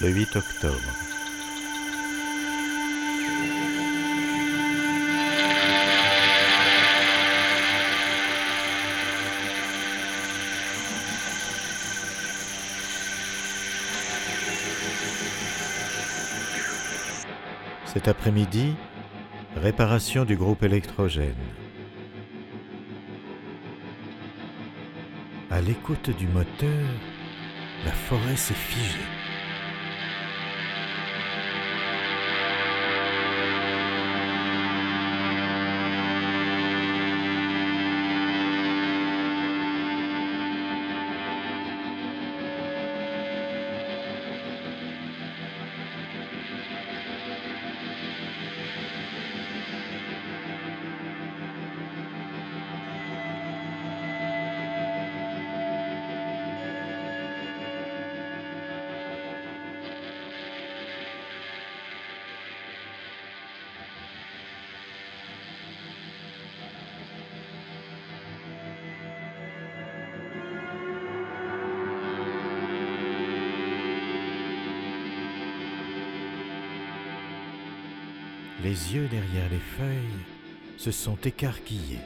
le 8 octobre. Cet après-midi, réparation du groupe électrogène. À l'écoute du moteur, la forêt s'est figée. Les yeux derrière les feuilles se sont écarquillés.